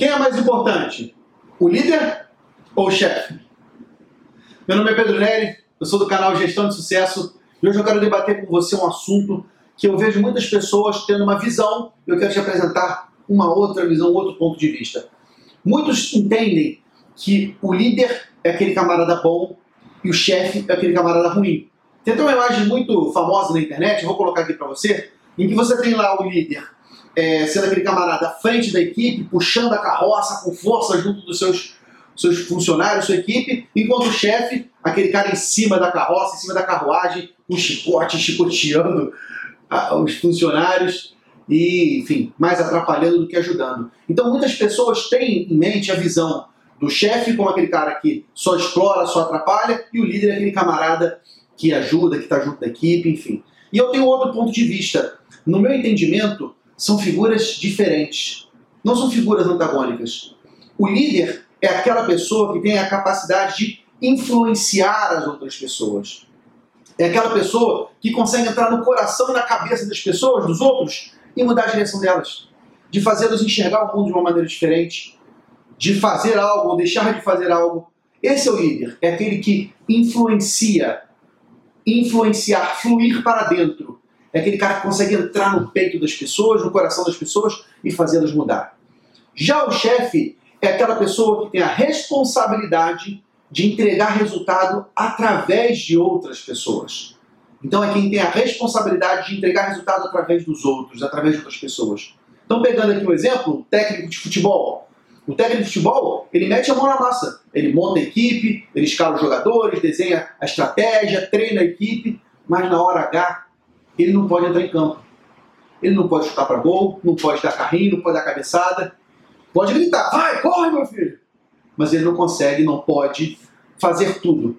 Quem é mais importante? O líder ou o chefe? Meu nome é Pedro Neri, eu sou do canal Gestão de Sucesso e hoje eu quero debater com você um assunto que eu vejo muitas pessoas tendo uma visão e eu quero te apresentar uma outra visão, outro ponto de vista. Muitos entendem que o líder é aquele camarada bom e o chefe é aquele camarada ruim. Tem até uma imagem muito famosa na internet, vou colocar aqui para você, em que você tem lá o líder é, sendo aquele camarada à frente da equipe, puxando a carroça com força junto dos seus, seus funcionários, sua equipe, enquanto o chefe, aquele cara em cima da carroça, em cima da carruagem, com chicote, chicoteando a, os funcionários e, enfim, mais atrapalhando do que ajudando. Então muitas pessoas têm em mente a visão do chefe como aquele cara que só explora, só atrapalha, e o líder é aquele camarada que ajuda, que está junto da equipe, enfim. E eu tenho outro ponto de vista. No meu entendimento, são figuras diferentes. Não são figuras antagônicas. O líder é aquela pessoa que tem a capacidade de influenciar as outras pessoas. É aquela pessoa que consegue entrar no coração e na cabeça das pessoas, dos outros, e mudar a direção delas. De fazê-los enxergar o mundo de uma maneira diferente. De fazer algo ou deixar de fazer algo. Esse é o líder. É aquele que influencia. Influenciar, fluir para dentro é aquele cara que consegue entrar no peito das pessoas, no coração das pessoas e fazê-las mudar. Já o chefe é aquela pessoa que tem a responsabilidade de entregar resultado através de outras pessoas. Então é quem tem a responsabilidade de entregar resultado através dos outros, através de outras pessoas. Então pegando aqui um exemplo, o técnico de futebol. O técnico de futebol, ele mete a mão na massa. Ele monta a equipe, ele escala os jogadores, desenha a estratégia, treina a equipe, mas na hora H ele não pode entrar em campo. Ele não pode chutar para gol, não pode dar carrinho, não pode dar cabeçada. Pode gritar, vai, corre, meu filho! Mas ele não consegue, não pode fazer tudo.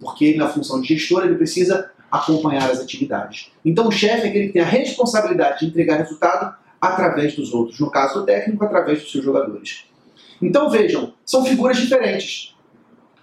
Porque ele, na função de gestor, ele precisa acompanhar as atividades. Então o chefe é aquele que tem a responsabilidade de entregar resultado através dos outros. No caso do técnico, através dos seus jogadores. Então vejam, são figuras diferentes.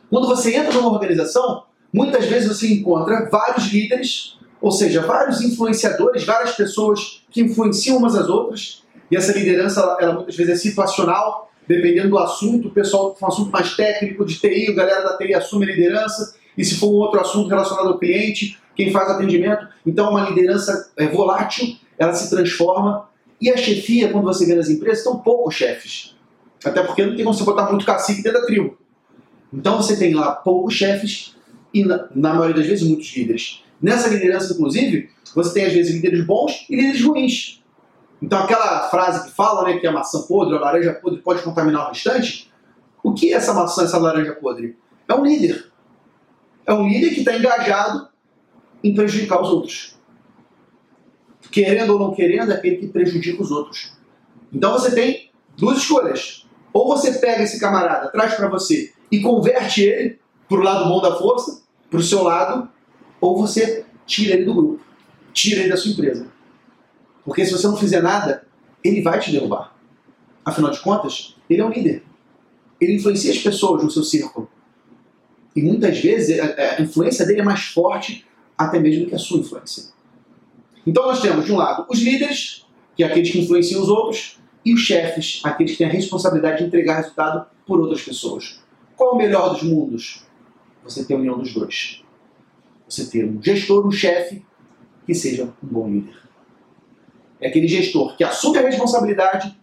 Quando você entra numa organização, muitas vezes você encontra vários líderes ou seja, vários influenciadores, várias pessoas que influenciam umas às outras, e essa liderança, ela, ela muitas vezes é situacional, dependendo do assunto, o pessoal com um assunto mais técnico, de TI, a galera da TI assume a liderança, e se for um outro assunto relacionado ao cliente, quem faz atendimento, então uma liderança é volátil, ela se transforma, e a chefia, quando você vê nas empresas, são poucos chefes, até porque não tem como você botar muito cacique dentro da tribo. Então você tem lá poucos chefes, e na, na maioria das vezes muitos líderes. Nessa liderança, inclusive, você tem às vezes líderes bons e líderes ruins. Então aquela frase que fala né, que a maçã podre, a laranja podre pode contaminar o restante, o que é essa maçã, essa laranja podre? É um líder. É um líder que está engajado em prejudicar os outros. Querendo ou não querendo, é aquele que prejudica os outros. Então você tem duas escolhas. Ou você pega esse camarada, traz para você e converte ele para o lado bom da força, para o seu lado, ou você tira ele do grupo, tira ele da sua empresa. Porque se você não fizer nada, ele vai te derrubar. Afinal de contas, ele é um líder. Ele influencia as pessoas no seu círculo. E muitas vezes a influência dele é mais forte até mesmo que a sua influência. Então nós temos, de um lado, os líderes, que é aqueles que influenciam os outros, e os chefes, aqueles que têm a responsabilidade de entregar resultado por outras pessoas. Qual é o melhor dos mundos? Você tem a união dos dois você ter um gestor, um chefe que seja um bom líder. É aquele gestor que assume a responsabilidade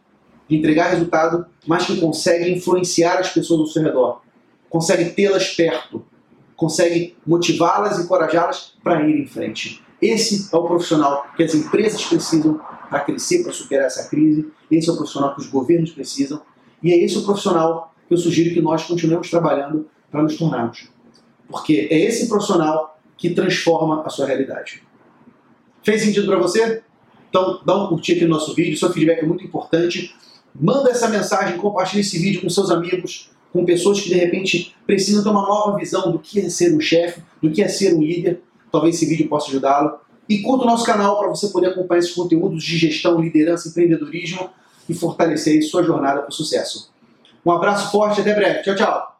de entregar resultado, mas que consegue influenciar as pessoas ao seu redor, consegue tê-las perto, consegue motivá-las e encorajá-las para ir em frente. Esse é o profissional que as empresas precisam para crescer, para superar essa crise. Esse é o profissional que os governos precisam. E é esse o profissional que eu sugiro que nós continuemos trabalhando para nos tornarmos. Porque é esse profissional que transforma a sua realidade. Fez sentido para você? Então dá um curtir aqui no nosso vídeo, seu feedback é muito importante. Manda essa mensagem, compartilhe esse vídeo com seus amigos, com pessoas que de repente precisam ter uma nova visão do que é ser um chefe, do que é ser um líder. Talvez esse vídeo possa ajudá-lo. E curta o nosso canal para você poder acompanhar esses conteúdos de gestão, liderança, empreendedorismo e fortalecer sua jornada para o sucesso. Um abraço forte, até breve. Tchau, tchau.